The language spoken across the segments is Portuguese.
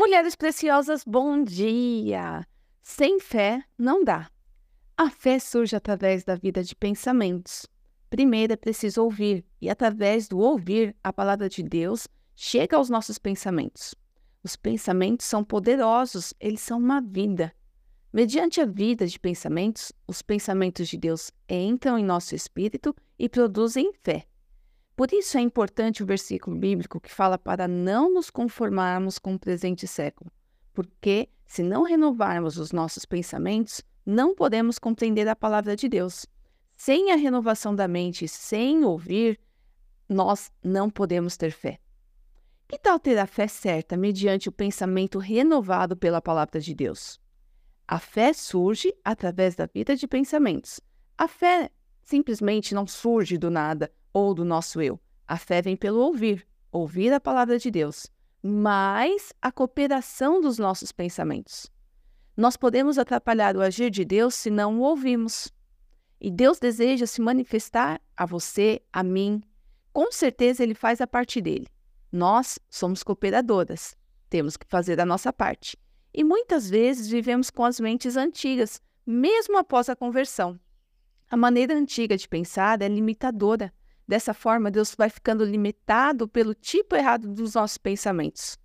Mulheres preciosas, bom dia! Sem fé não dá. A fé surge através da vida de pensamentos. Primeiro é preciso ouvir, e através do ouvir, a palavra de Deus chega aos nossos pensamentos. Os pensamentos são poderosos, eles são uma vida. Mediante a vida de pensamentos, os pensamentos de Deus entram em nosso espírito e produzem fé. Por isso é importante o versículo bíblico que fala para não nos conformarmos com o presente século, porque se não renovarmos os nossos pensamentos, não podemos compreender a palavra de Deus. Sem a renovação da mente, sem ouvir, nós não podemos ter fé. Que tal ter a fé certa mediante o pensamento renovado pela palavra de Deus? A fé surge através da vida de pensamentos. A fé simplesmente não surge do nada ou do nosso eu. A fé vem pelo ouvir, ouvir a palavra de Deus, mais a cooperação dos nossos pensamentos. Nós podemos atrapalhar o agir de Deus se não o ouvimos. E Deus deseja se manifestar a você, a mim. Com certeza ele faz a parte dele. Nós somos cooperadoras, temos que fazer a nossa parte. E muitas vezes vivemos com as mentes antigas, mesmo após a conversão. A maneira antiga de pensar é limitadora. Dessa forma, Deus vai ficando limitado pelo tipo errado dos nossos pensamentos.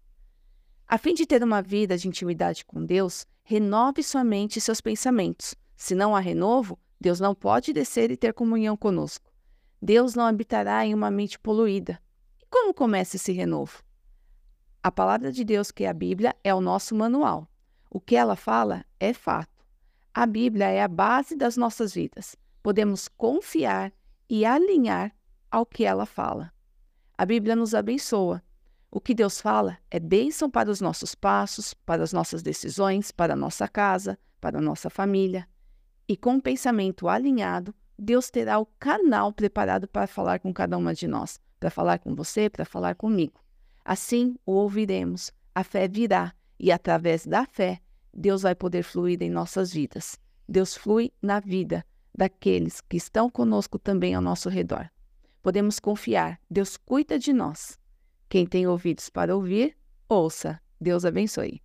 A fim de ter uma vida de intimidade com Deus, renove sua mente e seus pensamentos. Se não há renovo, Deus não pode descer e ter comunhão conosco. Deus não habitará em uma mente poluída. E como começa esse renovo? A palavra de Deus, que é a Bíblia, é o nosso manual. O que ela fala é fato. A Bíblia é a base das nossas vidas. Podemos confiar e alinhar ao que ela fala. A Bíblia nos abençoa. O que Deus fala é bênção para os nossos passos, para as nossas decisões, para a nossa casa, para a nossa família. E com o pensamento alinhado, Deus terá o canal preparado para falar com cada uma de nós, para falar com você, para falar comigo. Assim o ouviremos, a fé virá, e através da fé, Deus vai poder fluir em nossas vidas. Deus flui na vida daqueles que estão conosco também ao nosso redor. Podemos confiar, Deus cuida de nós. Quem tem ouvidos para ouvir, ouça. Deus abençoe.